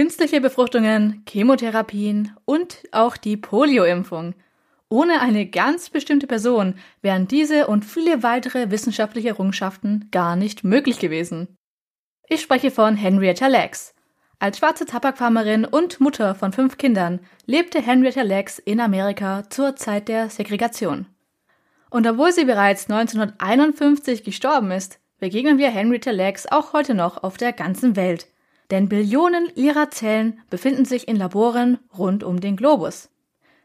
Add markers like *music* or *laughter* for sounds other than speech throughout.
Künstliche Befruchtungen, Chemotherapien und auch die Polioimpfung. Ohne eine ganz bestimmte Person wären diese und viele weitere wissenschaftliche Errungenschaften gar nicht möglich gewesen. Ich spreche von Henrietta Lacks. Als schwarze Tabakfarmerin und Mutter von fünf Kindern lebte Henrietta Lacks in Amerika zur Zeit der Segregation. Und obwohl sie bereits 1951 gestorben ist, begegnen wir Henrietta Lacks auch heute noch auf der ganzen Welt. Denn Billionen ihrer Zellen befinden sich in Laboren rund um den Globus.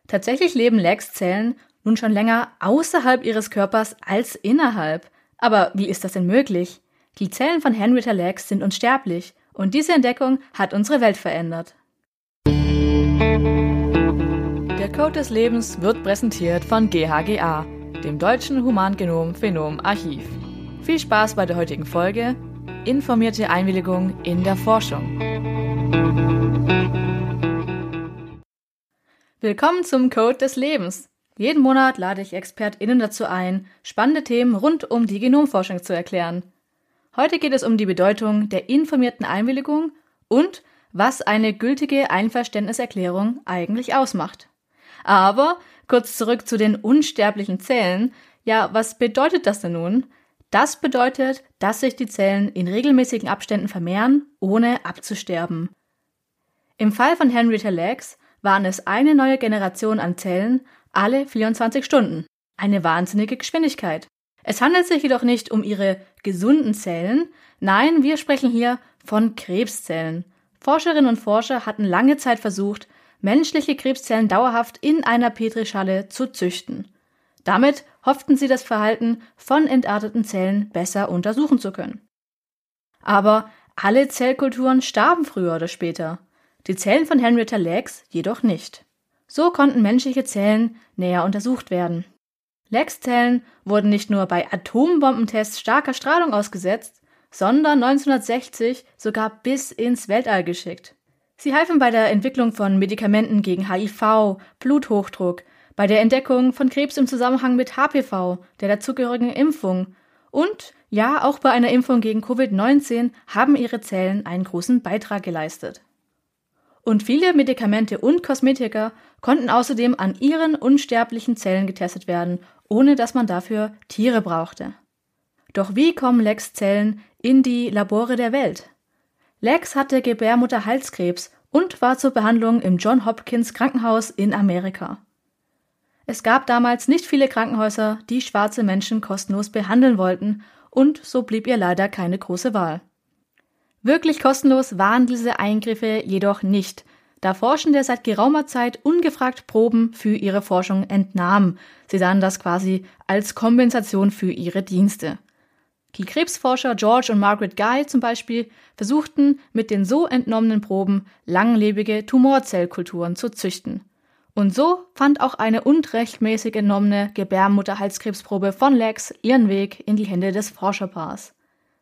Tatsächlich leben Lacks Zellen nun schon länger außerhalb ihres Körpers als innerhalb. Aber wie ist das denn möglich? Die Zellen von Henrietta Lacks sind unsterblich und diese Entdeckung hat unsere Welt verändert. Der Code des Lebens wird präsentiert von GHGA, dem Deutschen Humangenom Phenom Archiv. Viel Spaß bei der heutigen Folge. Informierte Einwilligung in der Forschung. Willkommen zum Code des Lebens. Jeden Monat lade ich ExpertInnen dazu ein, spannende Themen rund um die Genomforschung zu erklären. Heute geht es um die Bedeutung der informierten Einwilligung und was eine gültige Einverständniserklärung eigentlich ausmacht. Aber kurz zurück zu den unsterblichen Zellen. Ja, was bedeutet das denn nun? Das bedeutet, dass sich die Zellen in regelmäßigen Abständen vermehren, ohne abzusterben. Im Fall von Henrietta Lacks waren es eine neue Generation an Zellen alle 24 Stunden. Eine wahnsinnige Geschwindigkeit. Es handelt sich jedoch nicht um ihre gesunden Zellen, nein, wir sprechen hier von Krebszellen. Forscherinnen und Forscher hatten lange Zeit versucht, menschliche Krebszellen dauerhaft in einer Petrischale zu züchten. Damit hofften sie das Verhalten von entarteten Zellen besser untersuchen zu können. Aber alle Zellkulturen starben früher oder später, die Zellen von Henrietta Lacks jedoch nicht. So konnten menschliche Zellen näher untersucht werden. Lex-Zellen wurden nicht nur bei Atombombentests starker Strahlung ausgesetzt, sondern 1960 sogar bis ins Weltall geschickt. Sie halfen bei der Entwicklung von Medikamenten gegen HIV, Bluthochdruck, bei der Entdeckung von Krebs im Zusammenhang mit HPV, der dazugehörigen Impfung und ja, auch bei einer Impfung gegen Covid-19 haben ihre Zellen einen großen Beitrag geleistet. Und viele Medikamente und Kosmetika konnten außerdem an ihren unsterblichen Zellen getestet werden ohne dass man dafür Tiere brauchte. Doch wie kommen Lex Zellen in die Labore der Welt? Lex hatte Gebärmutterhalskrebs und war zur Behandlung im John Hopkins Krankenhaus in Amerika. Es gab damals nicht viele Krankenhäuser, die schwarze Menschen kostenlos behandeln wollten, und so blieb ihr leider keine große Wahl. Wirklich kostenlos waren diese Eingriffe jedoch nicht, da Forschende seit geraumer Zeit ungefragt Proben für ihre Forschung entnahmen. Sie sahen das quasi als Kompensation für ihre Dienste. Die Krebsforscher George und Margaret Guy zum Beispiel versuchten mit den so entnommenen Proben langlebige Tumorzellkulturen zu züchten. Und so fand auch eine unrechtmäßig entnommene Gebärmutterhalskrebsprobe von Lex ihren Weg in die Hände des Forscherpaars.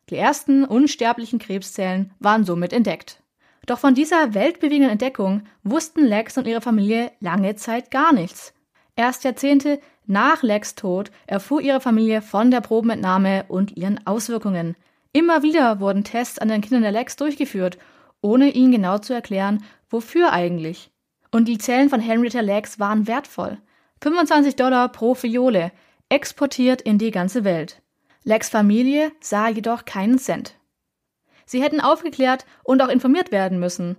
Die ersten unsterblichen Krebszellen waren somit entdeckt. Doch von dieser weltbewegenden Entdeckung wussten Lex und ihre Familie lange Zeit gar nichts. Erst Jahrzehnte nach Lex Tod erfuhr ihre Familie von der Probenentnahme und ihren Auswirkungen. Immer wieder wurden Tests an den Kindern der Lex durchgeführt, ohne ihnen genau zu erklären, wofür eigentlich. Und die Zellen von Henrietta Lex waren wertvoll. 25 Dollar pro Fiole, exportiert in die ganze Welt. Lex Familie sah jedoch keinen Cent. Sie hätten aufgeklärt und auch informiert werden müssen.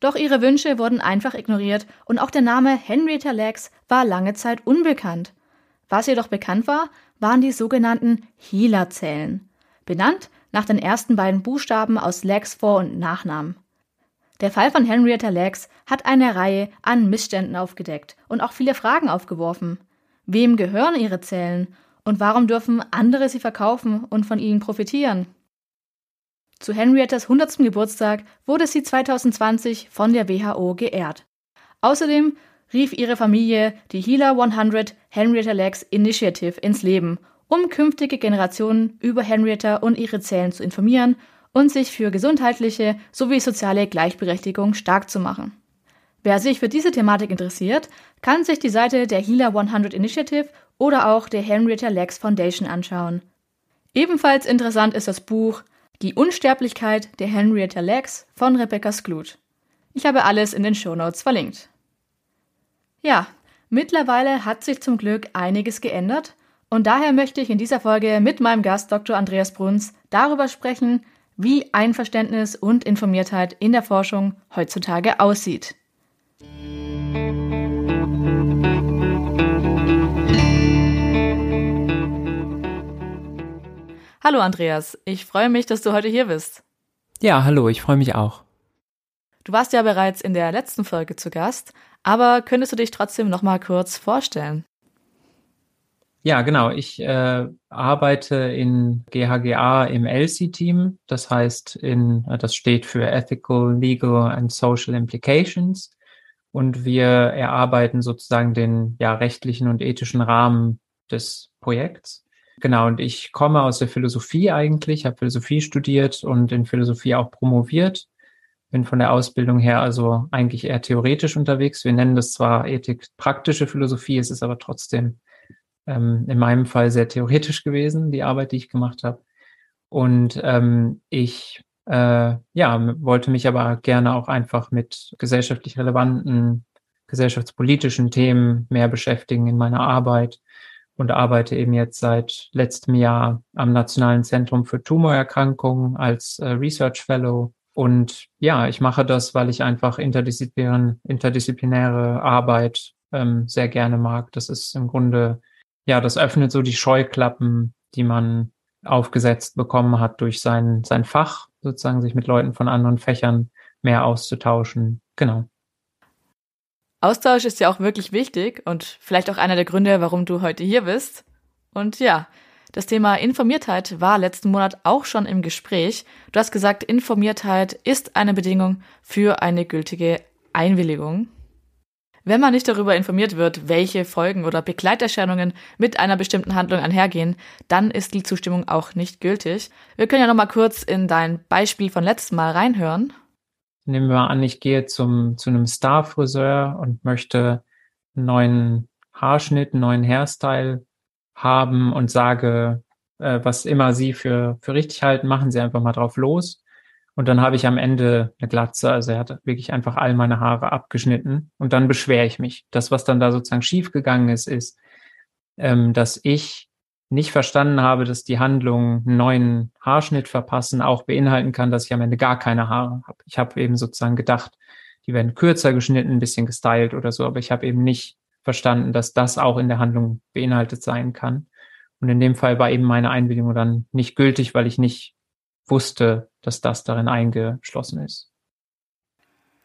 Doch ihre Wünsche wurden einfach ignoriert und auch der Name Henrietta Lacks war lange Zeit unbekannt. Was jedoch bekannt war, waren die sogenannten Healer-Zellen, benannt nach den ersten beiden Buchstaben aus Lacks Vor- und Nachnamen. Der Fall von Henrietta Lacks hat eine Reihe an Missständen aufgedeckt und auch viele Fragen aufgeworfen. Wem gehören ihre Zellen und warum dürfen andere sie verkaufen und von ihnen profitieren? Zu Henriettas 100. Geburtstag wurde sie 2020 von der WHO geehrt. Außerdem rief ihre Familie die Healer 100 Henrietta Lacks Initiative ins Leben, um künftige Generationen über Henrietta und ihre Zellen zu informieren und sich für gesundheitliche sowie soziale Gleichberechtigung stark zu machen. Wer sich für diese Thematik interessiert, kann sich die Seite der Healer 100 Initiative oder auch der Henrietta Lacks Foundation anschauen. Ebenfalls interessant ist das Buch die Unsterblichkeit der Henrietta Lacks von Rebecca Skloot. Ich habe alles in den Shownotes verlinkt. Ja, mittlerweile hat sich zum Glück einiges geändert und daher möchte ich in dieser Folge mit meinem Gast Dr. Andreas Bruns darüber sprechen, wie Einverständnis und Informiertheit in der Forschung heutzutage aussieht. Hallo Andreas, ich freue mich, dass du heute hier bist. Ja, hallo, ich freue mich auch. Du warst ja bereits in der letzten Folge zu Gast, aber könntest du dich trotzdem noch mal kurz vorstellen? Ja, genau. Ich äh, arbeite in GHGA im ELSI-Team. Das heißt, in, äh, das steht für Ethical, Legal and Social Implications. Und wir erarbeiten sozusagen den ja, rechtlichen und ethischen Rahmen des Projekts. Genau, und ich komme aus der Philosophie eigentlich, habe Philosophie studiert und in Philosophie auch promoviert. Bin von der Ausbildung her also eigentlich eher theoretisch unterwegs. Wir nennen das zwar Ethik praktische Philosophie, es ist aber trotzdem ähm, in meinem Fall sehr theoretisch gewesen, die Arbeit, die ich gemacht habe. Und ähm, ich äh, ja, wollte mich aber gerne auch einfach mit gesellschaftlich relevanten, gesellschaftspolitischen Themen mehr beschäftigen in meiner Arbeit und arbeite eben jetzt seit letztem Jahr am Nationalen Zentrum für Tumorerkrankungen als äh, Research Fellow. Und ja, ich mache das, weil ich einfach interdisziplinäre, interdisziplinäre Arbeit ähm, sehr gerne mag. Das ist im Grunde ja, das öffnet so die Scheuklappen, die man aufgesetzt bekommen hat durch sein, sein Fach, sozusagen sich mit Leuten von anderen Fächern mehr auszutauschen. Genau. Austausch ist ja auch wirklich wichtig und vielleicht auch einer der Gründe, warum du heute hier bist. Und ja, das Thema Informiertheit war letzten Monat auch schon im Gespräch. Du hast gesagt, Informiertheit ist eine Bedingung für eine gültige Einwilligung. Wenn man nicht darüber informiert wird, welche Folgen oder Begleiterscheinungen mit einer bestimmten Handlung einhergehen, dann ist die Zustimmung auch nicht gültig. Wir können ja noch mal kurz in dein Beispiel von letztem Mal reinhören. Nehmen wir mal an, ich gehe zum, zu einem Star-Friseur und möchte einen neuen Haarschnitt, einen neuen Hairstyle haben und sage, äh, was immer Sie für, für richtig halten, machen Sie einfach mal drauf los. Und dann habe ich am Ende eine Glatze, also er hat wirklich einfach all meine Haare abgeschnitten und dann beschwere ich mich. Das, was dann da sozusagen schiefgegangen ist, ist, ähm, dass ich nicht verstanden habe, dass die Handlung einen neuen Haarschnitt verpassen auch beinhalten kann, dass ich am Ende gar keine Haare habe. Ich habe eben sozusagen gedacht, die werden kürzer geschnitten, ein bisschen gestylt oder so, aber ich habe eben nicht verstanden, dass das auch in der Handlung beinhaltet sein kann. Und in dem Fall war eben meine Einwilligung dann nicht gültig, weil ich nicht wusste, dass das darin eingeschlossen ist.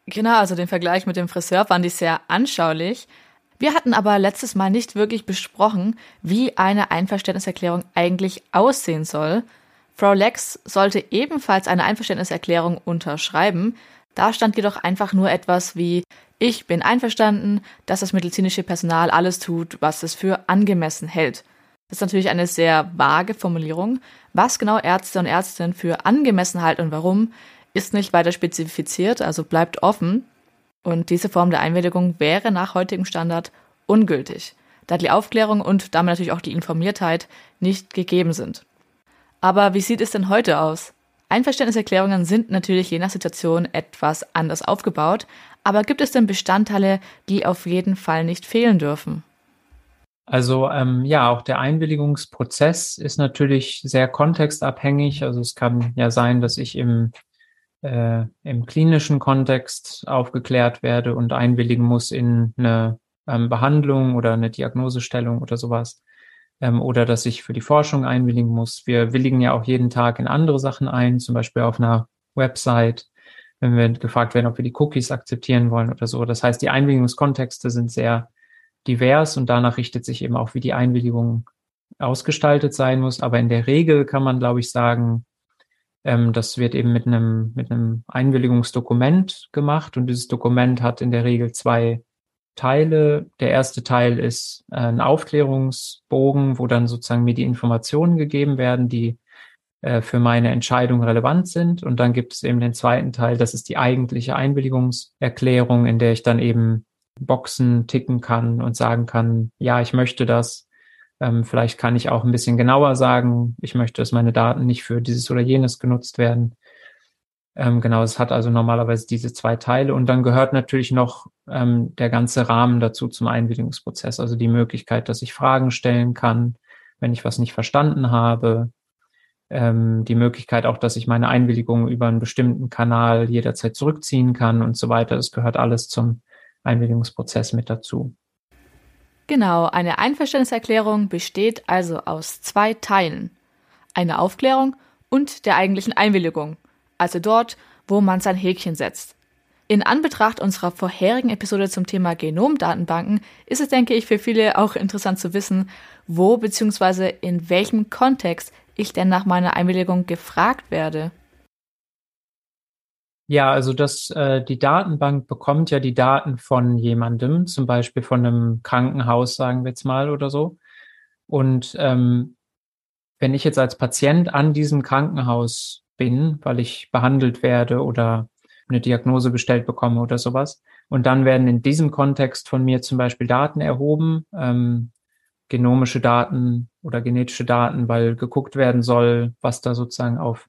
Genau, also den Vergleich mit dem Friseur fand ich sehr anschaulich. Wir hatten aber letztes Mal nicht wirklich besprochen, wie eine Einverständniserklärung eigentlich aussehen soll. Frau Lex sollte ebenfalls eine Einverständniserklärung unterschreiben. Da stand jedoch einfach nur etwas wie Ich bin einverstanden, dass das medizinische Personal alles tut, was es für angemessen hält. Das ist natürlich eine sehr vage Formulierung. Was genau Ärzte und Ärztinnen für angemessen halten und warum, ist nicht weiter spezifiziert, also bleibt offen. Und diese Form der Einwilligung wäre nach heutigem Standard ungültig, da die Aufklärung und damit natürlich auch die Informiertheit nicht gegeben sind. Aber wie sieht es denn heute aus? Einverständniserklärungen sind natürlich je nach Situation etwas anders aufgebaut, aber gibt es denn Bestandteile, die auf jeden Fall nicht fehlen dürfen? Also ähm, ja, auch der Einwilligungsprozess ist natürlich sehr kontextabhängig. Also es kann ja sein, dass ich im, äh, im klinischen Kontext aufgeklärt werde und einwilligen muss in eine ähm, Behandlung oder eine Diagnosestellung oder sowas. Ähm, oder dass ich für die Forschung einwilligen muss. Wir willigen ja auch jeden Tag in andere Sachen ein, zum Beispiel auf einer Website, wenn wir gefragt werden, ob wir die Cookies akzeptieren wollen oder so. Das heißt, die Einwilligungskontexte sind sehr divers und danach richtet sich eben auch, wie die Einwilligung ausgestaltet sein muss. Aber in der Regel kann man, glaube ich, sagen, ähm, das wird eben mit einem, mit einem Einwilligungsdokument gemacht und dieses Dokument hat in der Regel zwei Teile. Der erste Teil ist äh, ein Aufklärungsbogen, wo dann sozusagen mir die Informationen gegeben werden, die äh, für meine Entscheidung relevant sind. Und dann gibt es eben den zweiten Teil, das ist die eigentliche Einwilligungserklärung, in der ich dann eben Boxen ticken kann und sagen kann, ja, ich möchte das. Ähm, vielleicht kann ich auch ein bisschen genauer sagen, ich möchte, dass meine Daten nicht für dieses oder jenes genutzt werden. Ähm, genau, es hat also normalerweise diese zwei Teile und dann gehört natürlich noch ähm, der ganze Rahmen dazu zum Einwilligungsprozess, also die Möglichkeit, dass ich Fragen stellen kann, wenn ich was nicht verstanden habe, ähm, die Möglichkeit auch, dass ich meine Einwilligung über einen bestimmten Kanal jederzeit zurückziehen kann und so weiter. Das gehört alles zum Einwilligungsprozess mit dazu. Genau, eine Einverständniserklärung besteht also aus zwei Teilen. Eine Aufklärung und der eigentlichen Einwilligung, also dort, wo man sein Häkchen setzt. In Anbetracht unserer vorherigen Episode zum Thema Genomdatenbanken ist es, denke ich, für viele auch interessant zu wissen, wo bzw. in welchem Kontext ich denn nach meiner Einwilligung gefragt werde. Ja, also das, äh, die Datenbank bekommt ja die Daten von jemandem, zum Beispiel von einem Krankenhaus, sagen wir jetzt mal oder so. Und ähm, wenn ich jetzt als Patient an diesem Krankenhaus bin, weil ich behandelt werde oder eine Diagnose gestellt bekomme oder sowas, und dann werden in diesem Kontext von mir zum Beispiel Daten erhoben, ähm, genomische Daten oder genetische Daten, weil geguckt werden soll, was da sozusagen auf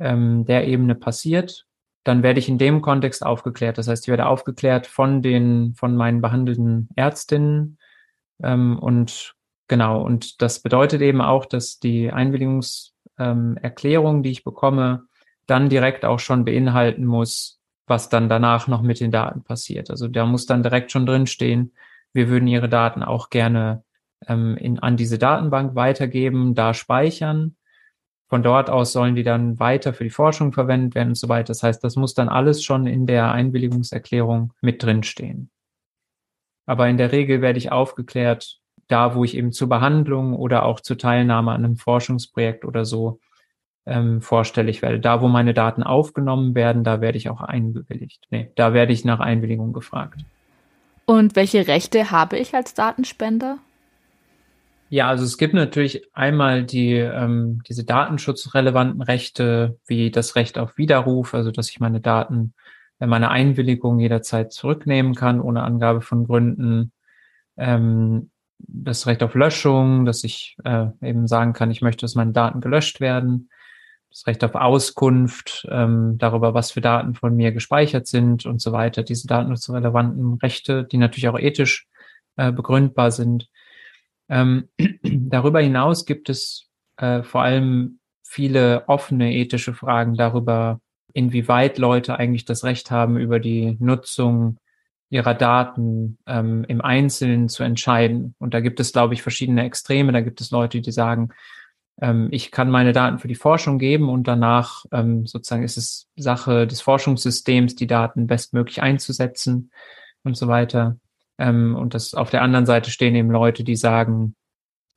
ähm, der Ebene passiert dann werde ich in dem Kontext aufgeklärt. Das heißt, ich werde aufgeklärt von den, von meinen behandelnden Ärztinnen. Ähm, und genau, und das bedeutet eben auch, dass die Einwilligungserklärung, ähm, die ich bekomme, dann direkt auch schon beinhalten muss, was dann danach noch mit den Daten passiert. Also da muss dann direkt schon drinstehen, wir würden Ihre Daten auch gerne ähm, in, an diese Datenbank weitergeben, da speichern von dort aus sollen die dann weiter für die Forschung verwendet werden und so weiter. Das heißt, das muss dann alles schon in der Einwilligungserklärung mit drinstehen. Aber in der Regel werde ich aufgeklärt, da wo ich eben zur Behandlung oder auch zur Teilnahme an einem Forschungsprojekt oder so ähm, vorstellig werde. Da, wo meine Daten aufgenommen werden, da werde ich auch einwilligt. Nee, da werde ich nach Einwilligung gefragt. Und welche Rechte habe ich als Datenspender? Ja, also es gibt natürlich einmal die ähm, diese datenschutzrelevanten Rechte, wie das Recht auf Widerruf, also dass ich meine Daten, äh, meine Einwilligung jederzeit zurücknehmen kann, ohne Angabe von Gründen. Ähm, das Recht auf Löschung, dass ich äh, eben sagen kann, ich möchte, dass meine Daten gelöscht werden. Das Recht auf Auskunft ähm, darüber, was für Daten von mir gespeichert sind und so weiter. Diese datenschutzrelevanten Rechte, die natürlich auch ethisch äh, begründbar sind. Ähm, *clears throat* darüber hinaus gibt es äh, vor allem viele offene ethische Fragen darüber, inwieweit Leute eigentlich das Recht haben, über die Nutzung ihrer Daten ähm, im Einzelnen zu entscheiden. Und da gibt es, glaube ich, verschiedene Extreme. Da gibt es Leute, die sagen, ähm, ich kann meine Daten für die Forschung geben und danach ähm, sozusagen ist es Sache des Forschungssystems, die Daten bestmöglich einzusetzen und so weiter. Ähm, und das auf der anderen Seite stehen eben Leute, die sagen,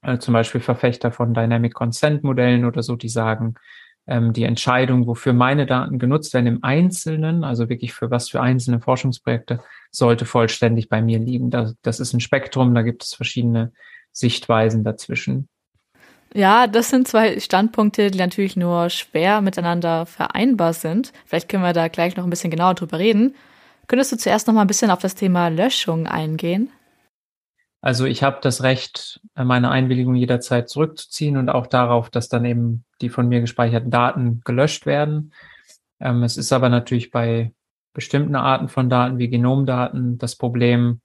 äh, zum Beispiel Verfechter von Dynamic Consent Modellen oder so, die sagen, ähm, die Entscheidung, wofür meine Daten genutzt werden im Einzelnen, also wirklich für was für einzelne Forschungsprojekte, sollte vollständig bei mir liegen. Das, das ist ein Spektrum, da gibt es verschiedene Sichtweisen dazwischen. Ja, das sind zwei Standpunkte, die natürlich nur schwer miteinander vereinbar sind. Vielleicht können wir da gleich noch ein bisschen genauer drüber reden. Könntest du zuerst noch mal ein bisschen auf das Thema Löschung eingehen? Also ich habe das Recht, meine Einwilligung jederzeit zurückzuziehen und auch darauf, dass dann eben die von mir gespeicherten Daten gelöscht werden. Ähm, es ist aber natürlich bei bestimmten Arten von Daten wie Genomdaten das Problem,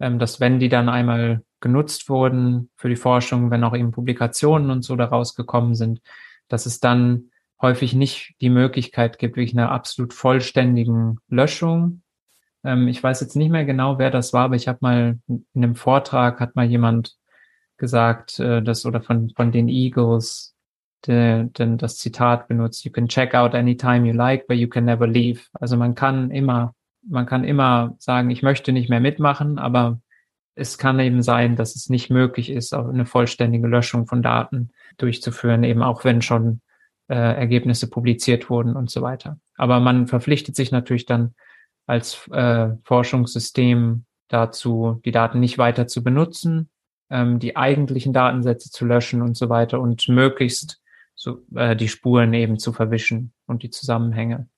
ähm, dass wenn die dann einmal genutzt wurden für die Forschung, wenn auch eben Publikationen und so daraus gekommen sind, dass es dann häufig nicht die Möglichkeit gibt, wirklich einer absolut vollständigen Löschung ähm, ich weiß jetzt nicht mehr genau, wer das war, aber ich habe mal in einem Vortrag hat mal jemand gesagt, äh, dass oder von von den Eagles de, de, das Zitat benutzt: "You can check out anytime you like, but you can never leave." Also man kann immer man kann immer sagen, ich möchte nicht mehr mitmachen, aber es kann eben sein, dass es nicht möglich ist, auch eine vollständige Löschung von Daten durchzuführen, eben auch wenn schon äh, Ergebnisse publiziert wurden und so weiter. Aber man verpflichtet sich natürlich dann als äh, Forschungssystem dazu, die Daten nicht weiter zu benutzen, ähm, die eigentlichen Datensätze zu löschen und so weiter und möglichst so, äh, die Spuren eben zu verwischen und die Zusammenhänge.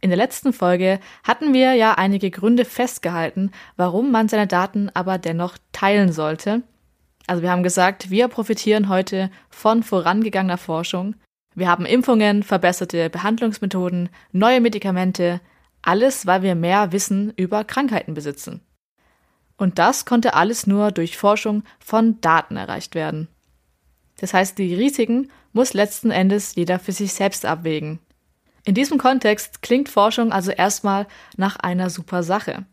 In der letzten Folge hatten wir ja einige Gründe festgehalten, warum man seine Daten aber dennoch teilen sollte. Also wir haben gesagt, wir profitieren heute von vorangegangener Forschung. Wir haben Impfungen, verbesserte Behandlungsmethoden, neue Medikamente, alles, weil wir mehr Wissen über Krankheiten besitzen. Und das konnte alles nur durch Forschung von Daten erreicht werden. Das heißt, die Risiken muss letzten Endes jeder für sich selbst abwägen. In diesem Kontext klingt Forschung also erstmal nach einer super Sache.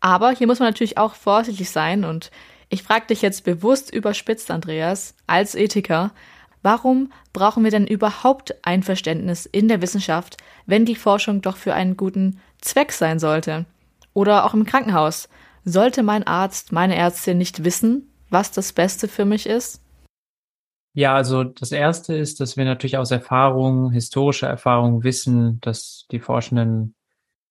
Aber hier muss man natürlich auch vorsichtig sein und ich frage dich jetzt bewusst überspitzt, Andreas, als Ethiker, warum brauchen wir denn überhaupt Einverständnis in der Wissenschaft, wenn die Forschung doch für einen guten Zweck sein sollte? Oder auch im Krankenhaus. Sollte mein Arzt, meine Ärztin nicht wissen, was das Beste für mich ist? Ja, also das erste ist, dass wir natürlich aus Erfahrung, historischer Erfahrung wissen, dass die Forschenden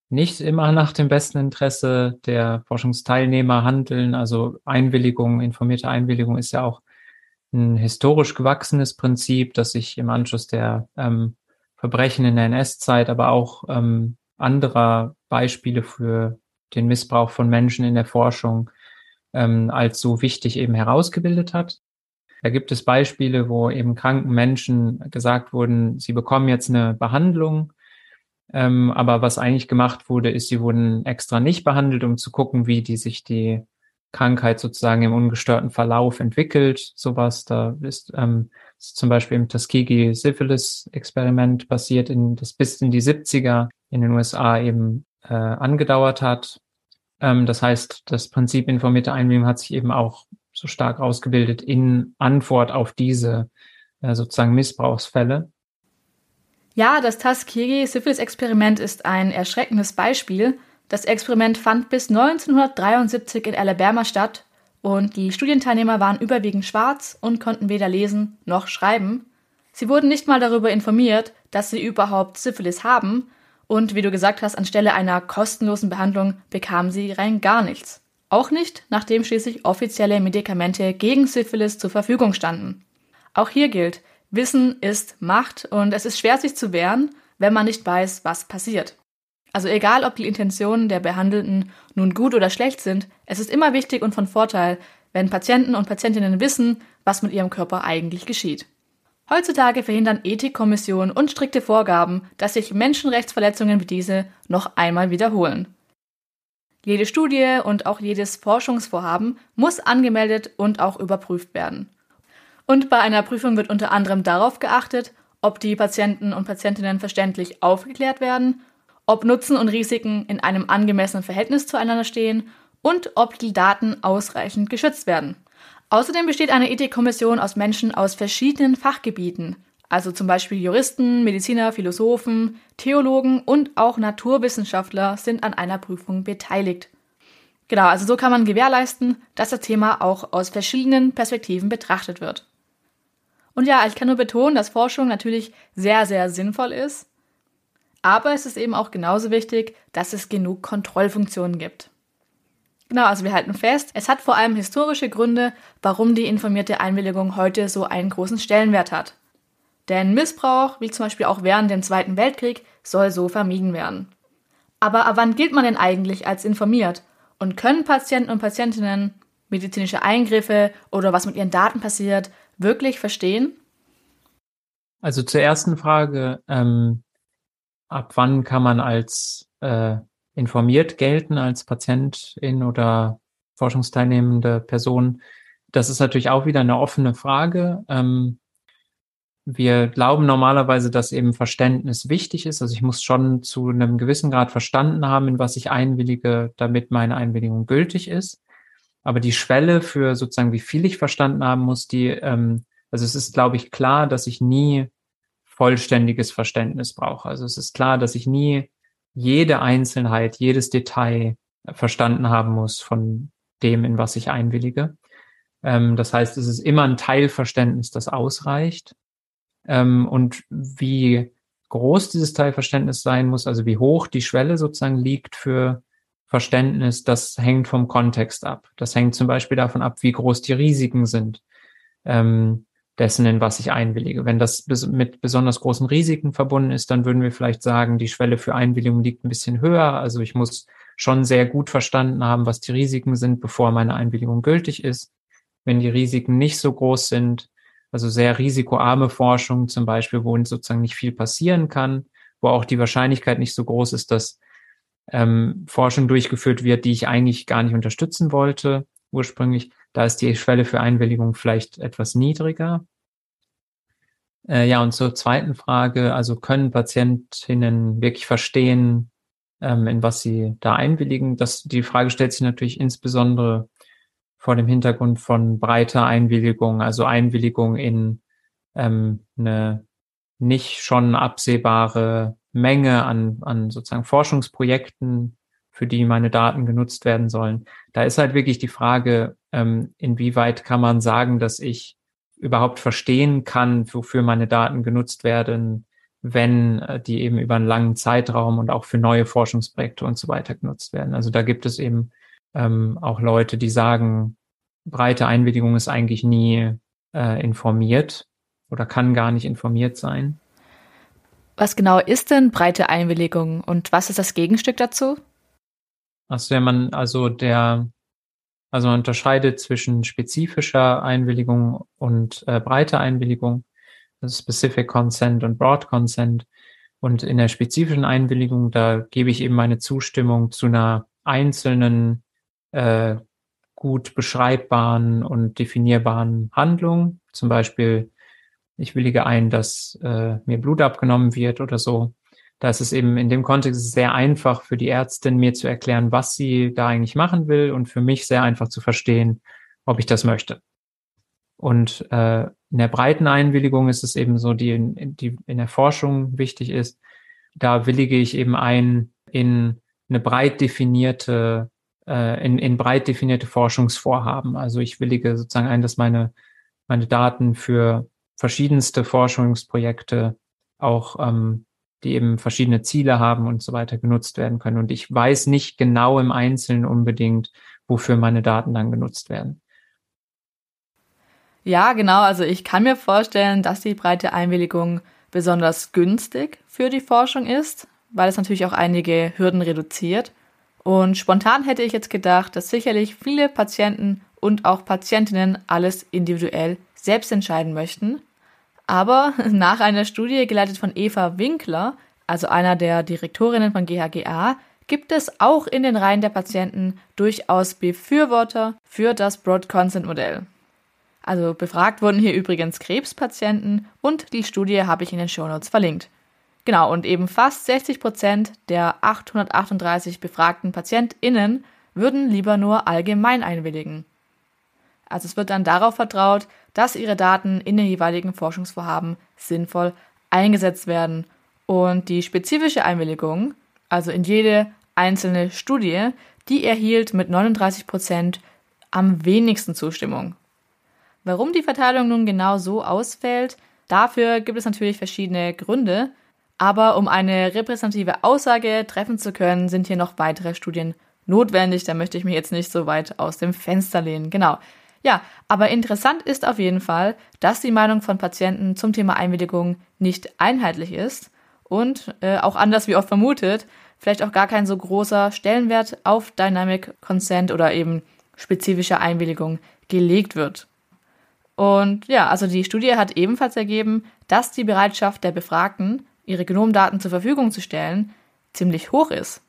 nicht immer nach dem besten Interesse der Forschungsteilnehmer handeln. Also Einwilligung, informierte Einwilligung ist ja auch ein historisch gewachsenes Prinzip, das sich im Anschluss der ähm, Verbrechen in der NS-Zeit, aber auch ähm, anderer Beispiele für den Missbrauch von Menschen in der Forschung ähm, als so wichtig eben herausgebildet hat. Da gibt es Beispiele, wo eben kranken Menschen gesagt wurden, sie bekommen jetzt eine Behandlung, ähm, aber was eigentlich gemacht wurde, ist, sie wurden extra nicht behandelt, um zu gucken, wie die sich die Krankheit sozusagen im ungestörten Verlauf entwickelt. Sowas, da ist, ähm, ist zum Beispiel im Tuskegee Syphilis Experiment passiert, in, das bis in die 70er in den USA eben äh, angedauert hat. Ähm, das heißt, das Prinzip informierte Einwilligung hat sich eben auch so stark ausgebildet in Antwort auf diese äh, sozusagen Missbrauchsfälle. Ja, das Tuskegee-Syphilis-Experiment ist ein erschreckendes Beispiel. Das Experiment fand bis 1973 in Alabama statt und die Studienteilnehmer waren überwiegend schwarz und konnten weder lesen noch schreiben. Sie wurden nicht mal darüber informiert, dass sie überhaupt Syphilis haben und wie du gesagt hast, anstelle einer kostenlosen Behandlung bekamen sie rein gar nichts. Auch nicht, nachdem schließlich offizielle Medikamente gegen Syphilis zur Verfügung standen. Auch hier gilt, Wissen ist Macht und es ist schwer sich zu wehren, wenn man nicht weiß, was passiert. Also egal, ob die Intentionen der Behandelten nun gut oder schlecht sind, es ist immer wichtig und von Vorteil, wenn Patienten und Patientinnen wissen, was mit ihrem Körper eigentlich geschieht. Heutzutage verhindern Ethikkommissionen und strikte Vorgaben, dass sich Menschenrechtsverletzungen wie diese noch einmal wiederholen. Jede Studie und auch jedes Forschungsvorhaben muss angemeldet und auch überprüft werden. Und bei einer Prüfung wird unter anderem darauf geachtet, ob die Patienten und Patientinnen verständlich aufgeklärt werden, ob Nutzen und Risiken in einem angemessenen Verhältnis zueinander stehen und ob die Daten ausreichend geschützt werden. Außerdem besteht eine Ethikkommission aus Menschen aus verschiedenen Fachgebieten, also zum Beispiel Juristen, Mediziner, Philosophen, Theologen und auch Naturwissenschaftler sind an einer Prüfung beteiligt. Genau, also so kann man gewährleisten, dass das Thema auch aus verschiedenen Perspektiven betrachtet wird. Und ja, ich kann nur betonen, dass Forschung natürlich sehr, sehr sinnvoll ist, aber es ist eben auch genauso wichtig, dass es genug Kontrollfunktionen gibt. Genau, also wir halten fest, es hat vor allem historische Gründe, warum die informierte Einwilligung heute so einen großen Stellenwert hat. Denn Missbrauch, wie zum Beispiel auch während dem Zweiten Weltkrieg, soll so vermieden werden. Aber ab wann gilt man denn eigentlich als informiert? Und können Patienten und Patientinnen medizinische Eingriffe oder was mit ihren Daten passiert wirklich verstehen? Also zur ersten Frage, ähm, ab wann kann man als äh, informiert gelten, als Patientin oder forschungsteilnehmende Person? Das ist natürlich auch wieder eine offene Frage. Ähm, wir glauben normalerweise, dass eben Verständnis wichtig ist. Also ich muss schon zu einem gewissen Grad verstanden haben, in was ich einwillige, damit meine Einwilligung gültig ist. Aber die Schwelle für sozusagen, wie viel ich verstanden haben muss, die, ähm, also es ist, glaube ich, klar, dass ich nie vollständiges Verständnis brauche. Also es ist klar, dass ich nie jede Einzelheit, jedes Detail verstanden haben muss von dem, in was ich einwillige. Ähm, das heißt, es ist immer ein Teilverständnis, das ausreicht. Ähm, und wie groß dieses Teilverständnis sein muss, also wie hoch die Schwelle sozusagen liegt für Verständnis, das hängt vom Kontext ab. Das hängt zum Beispiel davon ab, wie groß die Risiken sind, ähm, dessen, in was ich einwillige. Wenn das mit besonders großen Risiken verbunden ist, dann würden wir vielleicht sagen, die Schwelle für Einwilligung liegt ein bisschen höher. Also ich muss schon sehr gut verstanden haben, was die Risiken sind, bevor meine Einwilligung gültig ist. Wenn die Risiken nicht so groß sind, also sehr risikoarme Forschung zum Beispiel, wo sozusagen nicht viel passieren kann, wo auch die Wahrscheinlichkeit nicht so groß ist, dass ähm, Forschung durchgeführt wird, die ich eigentlich gar nicht unterstützen wollte ursprünglich. Da ist die Schwelle für Einwilligung vielleicht etwas niedriger. Äh, ja, und zur zweiten Frage, also können Patientinnen wirklich verstehen, ähm, in was sie da einwilligen? Das, die Frage stellt sich natürlich insbesondere vor dem Hintergrund von breiter Einwilligung, also Einwilligung in ähm, eine nicht schon absehbare Menge an, an sozusagen Forschungsprojekten, für die meine Daten genutzt werden sollen. Da ist halt wirklich die Frage, ähm, inwieweit kann man sagen, dass ich überhaupt verstehen kann, wofür meine Daten genutzt werden, wenn äh, die eben über einen langen Zeitraum und auch für neue Forschungsprojekte und so weiter genutzt werden. Also da gibt es eben ähm, auch Leute, die sagen, breite Einwilligung ist eigentlich nie äh, informiert oder kann gar nicht informiert sein. Was genau ist denn breite Einwilligung und was ist das Gegenstück dazu? Also wenn man, also der, also man unterscheidet zwischen spezifischer Einwilligung und äh, breiter Einwilligung, also Specific Consent und Broad Consent. Und in der spezifischen Einwilligung, da gebe ich eben meine Zustimmung zu einer einzelnen, äh, gut beschreibbaren und definierbaren Handlung. Zum Beispiel ich willige ein, dass äh, mir Blut abgenommen wird oder so. Da ist es eben in dem Kontext sehr einfach für die Ärztin, mir zu erklären, was sie da eigentlich machen will und für mich sehr einfach zu verstehen, ob ich das möchte. Und äh, in der breiten Einwilligung ist es eben so, die, die in der Forschung wichtig ist. Da willige ich eben ein in eine breit definierte, äh, in, in breit definierte Forschungsvorhaben. Also ich willige sozusagen ein, dass meine, meine Daten für verschiedenste Forschungsprojekte auch, ähm, die eben verschiedene Ziele haben und so weiter genutzt werden können. Und ich weiß nicht genau im Einzelnen unbedingt, wofür meine Daten dann genutzt werden. Ja, genau. Also ich kann mir vorstellen, dass die breite Einwilligung besonders günstig für die Forschung ist, weil es natürlich auch einige Hürden reduziert. Und spontan hätte ich jetzt gedacht, dass sicherlich viele Patienten und auch Patientinnen alles individuell selbst entscheiden möchten. Aber *laughs* nach einer Studie geleitet von Eva Winkler, also einer der Direktorinnen von GHGA, gibt es auch in den Reihen der Patienten durchaus Befürworter für das Broad Consent Modell. Also befragt wurden hier übrigens Krebspatienten und die Studie habe ich in den Shownotes verlinkt. Genau, und eben fast 60 Prozent der 838 befragten PatientInnen würden lieber nur allgemein einwilligen. Also es wird dann darauf vertraut, dass ihre Daten in den jeweiligen Forschungsvorhaben sinnvoll eingesetzt werden. Und die spezifische Einwilligung, also in jede einzelne Studie, die erhielt mit 39 Prozent am wenigsten Zustimmung. Warum die Verteilung nun genau so ausfällt, dafür gibt es natürlich verschiedene Gründe, aber um eine repräsentative Aussage treffen zu können, sind hier noch weitere Studien notwendig. Da möchte ich mich jetzt nicht so weit aus dem Fenster lehnen. Genau. Ja, aber interessant ist auf jeden Fall, dass die Meinung von Patienten zum Thema Einwilligung nicht einheitlich ist und äh, auch anders wie oft vermutet, vielleicht auch gar kein so großer Stellenwert auf Dynamic Consent oder eben spezifische Einwilligung gelegt wird. Und ja, also die Studie hat ebenfalls ergeben, dass die Bereitschaft der Befragten, ihre Genomdaten zur Verfügung zu stellen, ziemlich hoch ist.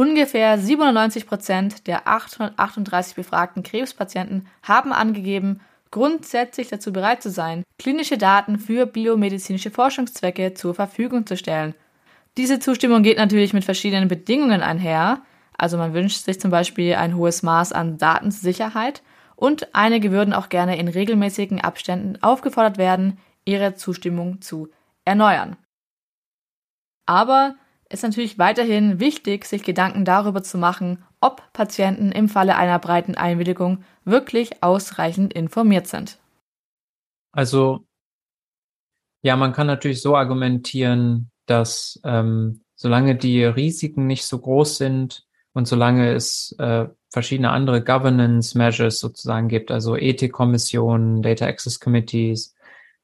Ungefähr 97 Prozent der 838 befragten Krebspatienten haben angegeben, grundsätzlich dazu bereit zu sein, klinische Daten für biomedizinische Forschungszwecke zur Verfügung zu stellen. Diese Zustimmung geht natürlich mit verschiedenen Bedingungen einher. Also man wünscht sich zum Beispiel ein hohes Maß an Datensicherheit und einige würden auch gerne in regelmäßigen Abständen aufgefordert werden, ihre Zustimmung zu erneuern. Aber ist natürlich weiterhin wichtig, sich Gedanken darüber zu machen, ob Patienten im Falle einer breiten Einwilligung wirklich ausreichend informiert sind. Also ja, man kann natürlich so argumentieren, dass ähm, solange die Risiken nicht so groß sind und solange es äh, verschiedene andere Governance Measures sozusagen gibt, also Ethikkommissionen, Data Access Committees,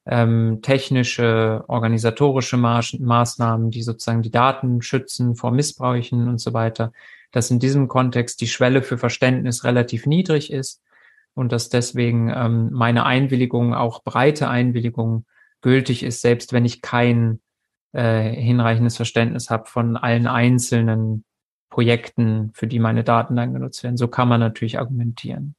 ähm, technische, organisatorische Maß Maßnahmen, die sozusagen die Daten schützen vor Missbräuchen und so weiter, dass in diesem Kontext die Schwelle für Verständnis relativ niedrig ist. und dass deswegen ähm, meine Einwilligung, auch breite Einwilligung, gültig ist, selbst wenn ich kein äh, hinreichendes Verständnis habe von allen einzelnen Projekten, für die meine Daten dann genutzt werden. So kann man natürlich argumentieren.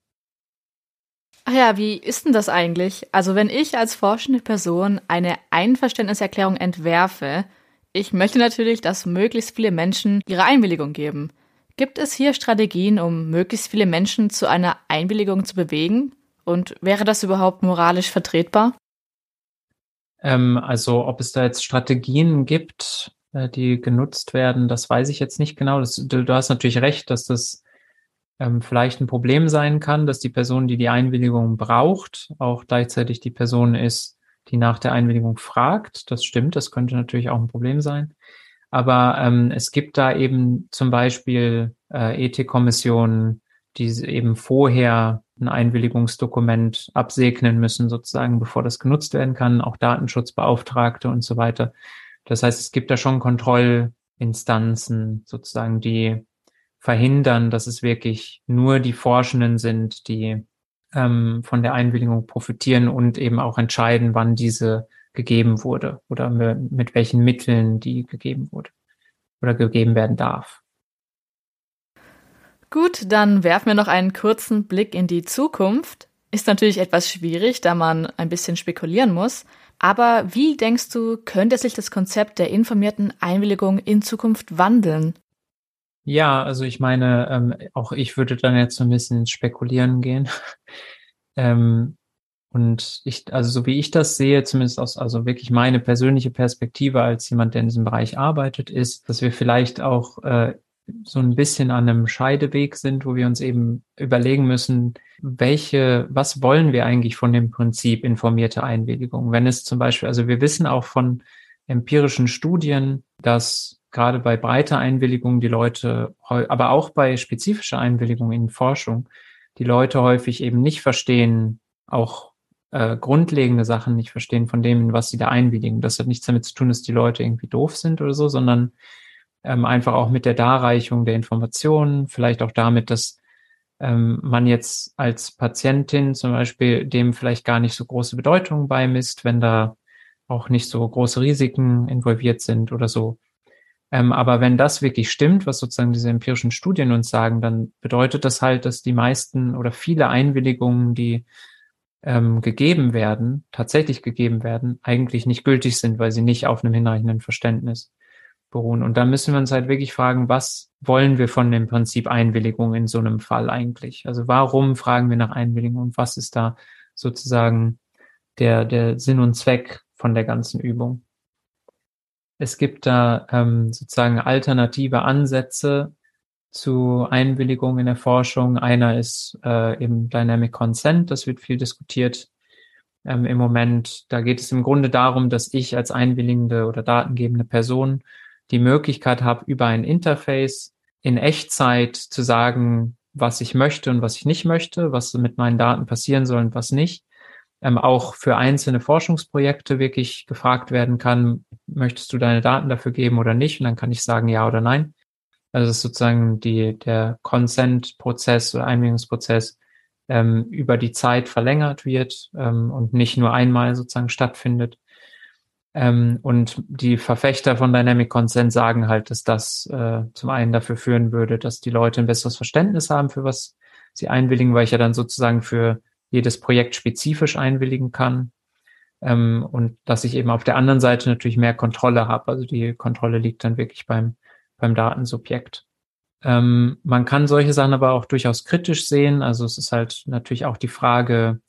Ach ja, wie ist denn das eigentlich? Also wenn ich als forschende Person eine Einverständniserklärung entwerfe, ich möchte natürlich, dass möglichst viele Menschen ihre Einwilligung geben. Gibt es hier Strategien, um möglichst viele Menschen zu einer Einwilligung zu bewegen? Und wäre das überhaupt moralisch vertretbar? Ähm, also ob es da jetzt Strategien gibt, äh, die genutzt werden, das weiß ich jetzt nicht genau. Das, du, du, hast natürlich recht, dass das ähm, vielleicht ein Problem sein kann, dass die Person, die die Einwilligung braucht, auch gleichzeitig die Person ist, die nach der Einwilligung fragt. Das stimmt, das könnte natürlich auch ein Problem sein. Aber ähm, es gibt da eben zum Beispiel äh, Ethikkommissionen, die eben vorher ein Einwilligungsdokument absegnen müssen, sozusagen, bevor das genutzt werden kann, auch Datenschutzbeauftragte und so weiter. Das heißt, es gibt da schon Kontrollinstanzen, sozusagen, die verhindern, dass es wirklich nur die Forschenden sind, die ähm, von der Einwilligung profitieren und eben auch entscheiden, wann diese gegeben wurde oder mit welchen Mitteln die gegeben wurde oder gegeben werden darf. Gut, dann werfen wir noch einen kurzen Blick in die Zukunft. Ist natürlich etwas schwierig, da man ein bisschen spekulieren muss. Aber wie denkst du, könnte sich das Konzept der informierten Einwilligung in Zukunft wandeln? Ja, also ich meine, ähm, auch ich würde dann jetzt so ein bisschen ins Spekulieren gehen. *laughs* ähm, und ich, also so wie ich das sehe, zumindest aus, also wirklich meine persönliche Perspektive als jemand, der in diesem Bereich arbeitet, ist, dass wir vielleicht auch äh, so ein bisschen an einem Scheideweg sind, wo wir uns eben überlegen müssen, welche, was wollen wir eigentlich von dem Prinzip informierte Einwilligung? Wenn es zum Beispiel, also wir wissen auch von empirischen Studien, dass gerade bei breiter Einwilligung die Leute, aber auch bei spezifischer Einwilligung in Forschung, die Leute häufig eben nicht verstehen, auch äh, grundlegende Sachen nicht verstehen von dem, was sie da einwilligen. Das hat nichts damit zu tun, dass die Leute irgendwie doof sind oder so, sondern ähm, einfach auch mit der Darreichung der Informationen, vielleicht auch damit, dass ähm, man jetzt als Patientin zum Beispiel dem vielleicht gar nicht so große Bedeutung beimisst, wenn da auch nicht so große Risiken involviert sind oder so. Ähm, aber wenn das wirklich stimmt, was sozusagen diese empirischen Studien uns sagen, dann bedeutet das halt, dass die meisten oder viele Einwilligungen, die ähm, gegeben werden, tatsächlich gegeben werden, eigentlich nicht gültig sind, weil sie nicht auf einem hinreichenden Verständnis beruhen. Und da müssen wir uns halt wirklich fragen, was wollen wir von dem Prinzip Einwilligung in so einem Fall eigentlich? Also warum fragen wir nach Einwilligung und was ist da sozusagen der, der Sinn und Zweck von der ganzen Übung? Es gibt da ähm, sozusagen alternative Ansätze zu Einwilligung in der Forschung. Einer ist äh, eben Dynamic Consent, das wird viel diskutiert ähm, im Moment. Da geht es im Grunde darum, dass ich als einwilligende oder datengebende Person die Möglichkeit habe, über ein Interface in Echtzeit zu sagen, was ich möchte und was ich nicht möchte, was mit meinen Daten passieren soll und was nicht. Ähm, auch für einzelne Forschungsprojekte wirklich gefragt werden kann, möchtest du deine Daten dafür geben oder nicht? Und dann kann ich sagen ja oder nein. Also das ist sozusagen die, der Consent-Prozess oder Einwilligungsprozess ähm, über die Zeit verlängert wird ähm, und nicht nur einmal sozusagen stattfindet. Ähm, und die Verfechter von Dynamic Consent sagen halt, dass das äh, zum einen dafür führen würde, dass die Leute ein besseres Verständnis haben, für was sie einwilligen, weil ich ja dann sozusagen für jedes Projekt spezifisch einwilligen kann. Ähm, und dass ich eben auf der anderen Seite natürlich mehr Kontrolle habe. Also die Kontrolle liegt dann wirklich beim, beim Datensubjekt. Ähm, man kann solche Sachen aber auch durchaus kritisch sehen. Also es ist halt natürlich auch die Frage,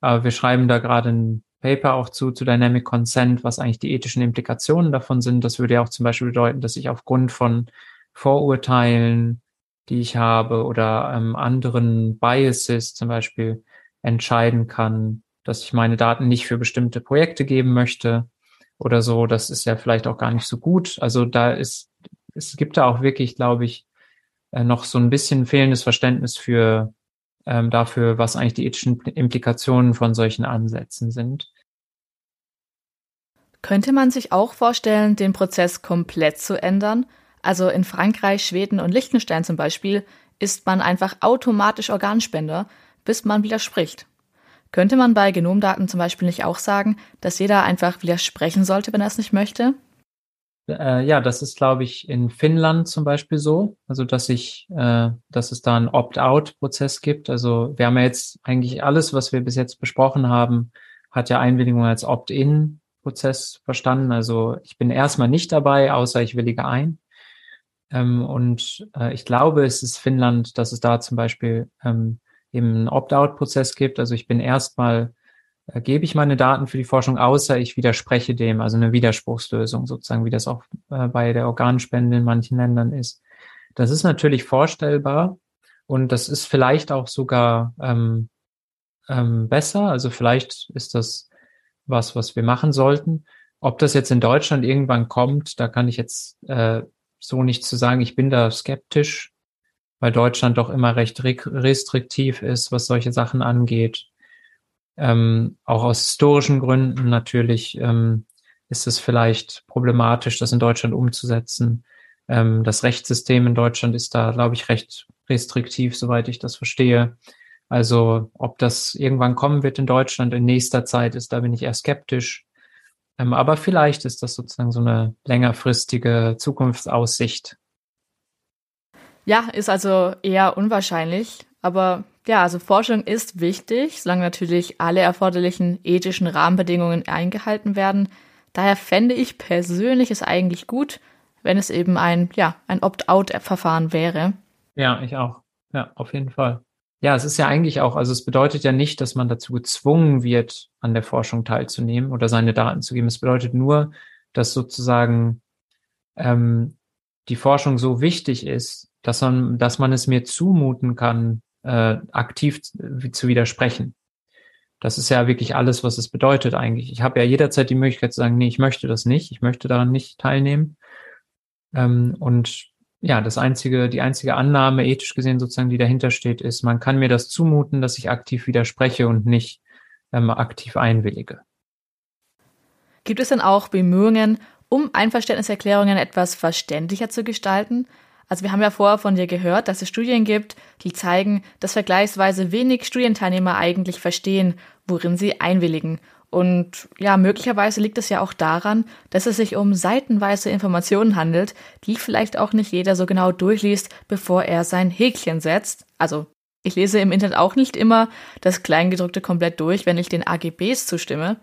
aber wir schreiben da gerade ein Paper auch zu, zu Dynamic Consent, was eigentlich die ethischen Implikationen davon sind. Das würde ja auch zum Beispiel bedeuten, dass ich aufgrund von Vorurteilen, die ich habe oder ähm, anderen Biases zum Beispiel entscheiden kann, dass ich meine Daten nicht für bestimmte Projekte geben möchte oder so. Das ist ja vielleicht auch gar nicht so gut. Also da ist, es gibt da auch wirklich, glaube ich, äh, noch so ein bisschen fehlendes Verständnis für ähm, dafür, was eigentlich die ethischen Implikationen von solchen Ansätzen sind. Könnte man sich auch vorstellen, den Prozess komplett zu ändern? Also in Frankreich, Schweden und Liechtenstein zum Beispiel ist man einfach automatisch Organspender. bis man widerspricht. Könnte man bei Genomdaten zum Beispiel nicht auch sagen, dass jeder einfach widersprechen sollte, wenn er es nicht möchte? Äh, ja, das ist, glaube ich, in Finnland zum Beispiel so. Also, dass ich, äh, dass es da einen Opt-out-Prozess gibt. Also, wir haben ja jetzt eigentlich alles, was wir bis jetzt besprochen haben, hat ja Einwilligung als Opt-in-Prozess verstanden. Also, ich bin erstmal nicht dabei, außer ich willige ein. Ähm, und äh, ich glaube, es ist Finnland, dass es da zum Beispiel ähm, eben einen Opt-out-Prozess gibt. Also, ich bin erstmal äh, gebe ich meine Daten für die Forschung, außer ich widerspreche dem, also eine Widerspruchslösung sozusagen, wie das auch äh, bei der Organspende in manchen Ländern ist. Das ist natürlich vorstellbar und das ist vielleicht auch sogar ähm, ähm, besser. Also vielleicht ist das was, was wir machen sollten. Ob das jetzt in Deutschland irgendwann kommt, da kann ich jetzt äh, so nicht zu sagen. Ich bin da skeptisch, weil Deutschland doch immer recht restriktiv ist, was solche Sachen angeht. Ähm, auch aus historischen Gründen natürlich ähm, ist es vielleicht problematisch, das in Deutschland umzusetzen. Ähm, das Rechtssystem in Deutschland ist da, glaube ich, recht restriktiv, soweit ich das verstehe. Also ob das irgendwann kommen wird in Deutschland in nächster Zeit ist, da bin ich eher skeptisch. Ähm, aber vielleicht ist das sozusagen so eine längerfristige Zukunftsaussicht. Ja, ist also eher unwahrscheinlich. Aber ja, also Forschung ist wichtig, solange natürlich alle erforderlichen ethischen Rahmenbedingungen eingehalten werden. Daher fände ich persönlich es eigentlich gut, wenn es eben ein, ja, ein Opt-out-Verfahren wäre. Ja, ich auch. Ja, auf jeden Fall. Ja, es ist ja eigentlich auch, also es bedeutet ja nicht, dass man dazu gezwungen wird, an der Forschung teilzunehmen oder seine Daten zu geben. Es bedeutet nur, dass sozusagen ähm, die Forschung so wichtig ist, dass man, dass man es mir zumuten kann, äh, aktiv zu widersprechen. Das ist ja wirklich alles, was es bedeutet eigentlich. Ich habe ja jederzeit die Möglichkeit zu sagen, nee, ich möchte das nicht, ich möchte daran nicht teilnehmen. Ähm, und ja, das einzige, die einzige Annahme, ethisch gesehen sozusagen, die dahinter steht, ist, man kann mir das zumuten, dass ich aktiv widerspreche und nicht ähm, aktiv einwillige. Gibt es denn auch Bemühungen, um Einverständniserklärungen etwas verständlicher zu gestalten? Also wir haben ja vorher von dir gehört, dass es Studien gibt, die zeigen, dass vergleichsweise wenig Studienteilnehmer eigentlich verstehen, worin sie einwilligen. Und ja, möglicherweise liegt es ja auch daran, dass es sich um seitenweise Informationen handelt, die vielleicht auch nicht jeder so genau durchliest, bevor er sein Häkchen setzt. Also ich lese im Internet auch nicht immer das Kleingedruckte komplett durch, wenn ich den AGBs zustimme.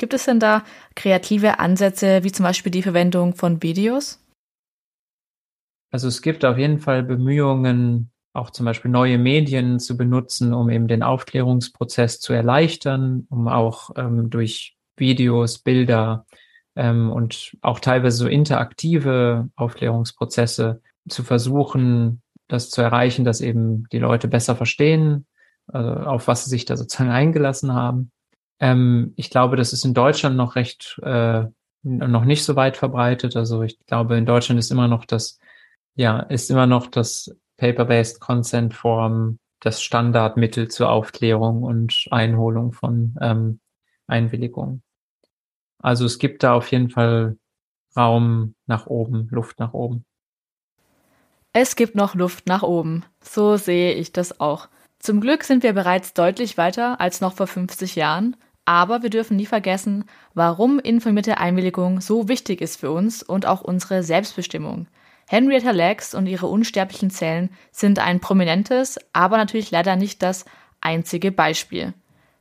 Gibt es denn da kreative Ansätze, wie zum Beispiel die Verwendung von Videos? Also es gibt auf jeden Fall Bemühungen, auch zum Beispiel neue Medien zu benutzen, um eben den Aufklärungsprozess zu erleichtern, um auch ähm, durch Videos, Bilder ähm, und auch teilweise so interaktive Aufklärungsprozesse zu versuchen, das zu erreichen, dass eben die Leute besser verstehen, äh, auf was sie sich da sozusagen *laughs* eingelassen haben. Ähm, ich glaube, das ist in Deutschland noch recht, äh, noch nicht so weit verbreitet. Also ich glaube, in Deutschland ist immer noch das ja, ist immer noch das Paper-Based Consent Form das Standardmittel zur Aufklärung und Einholung von ähm, Einwilligungen. Also es gibt da auf jeden Fall Raum nach oben, Luft nach oben. Es gibt noch Luft nach oben. So sehe ich das auch. Zum Glück sind wir bereits deutlich weiter als noch vor 50 Jahren, aber wir dürfen nie vergessen, warum informierte Einwilligung so wichtig ist für uns und auch unsere Selbstbestimmung. Henrietta Lacks und ihre unsterblichen Zellen sind ein prominentes, aber natürlich leider nicht das einzige Beispiel.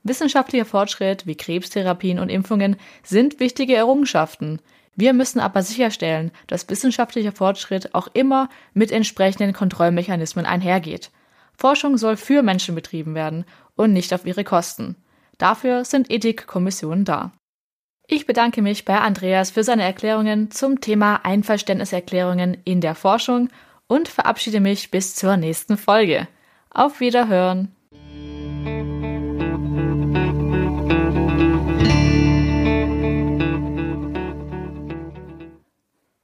Wissenschaftlicher Fortschritt wie Krebstherapien und Impfungen sind wichtige Errungenschaften. Wir müssen aber sicherstellen, dass wissenschaftlicher Fortschritt auch immer mit entsprechenden Kontrollmechanismen einhergeht. Forschung soll für Menschen betrieben werden und nicht auf ihre Kosten. Dafür sind Ethikkommissionen da. Ich bedanke mich bei Andreas für seine Erklärungen zum Thema Einverständniserklärungen in der Forschung und verabschiede mich bis zur nächsten Folge. Auf Wiederhören!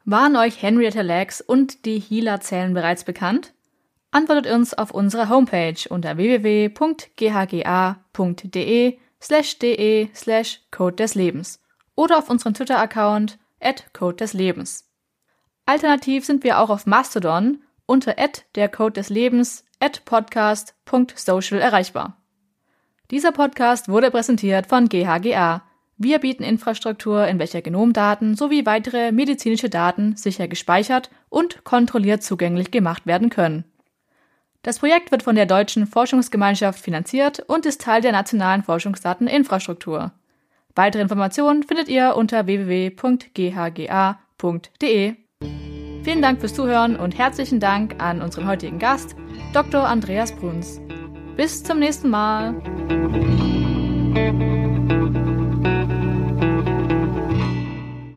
Waren euch Henrietta Lacks und die HeLa-Zellen bereits bekannt? Antwortet uns auf unserer Homepage unter www.ghga.de slash de slash Code des Lebens oder auf unserem Twitter-Account Code des Lebens. Alternativ sind wir auch auf Mastodon unter der Code des Lebens at podcast.social erreichbar. Dieser Podcast wurde präsentiert von GHGA. Wir bieten Infrastruktur, in welcher Genomdaten sowie weitere medizinische Daten sicher gespeichert und kontrolliert zugänglich gemacht werden können. Das Projekt wird von der Deutschen Forschungsgemeinschaft finanziert und ist Teil der nationalen Forschungsdateninfrastruktur. Weitere Informationen findet ihr unter www.ghga.de. Vielen Dank fürs Zuhören und herzlichen Dank an unseren heutigen Gast, Dr. Andreas Bruns. Bis zum nächsten Mal.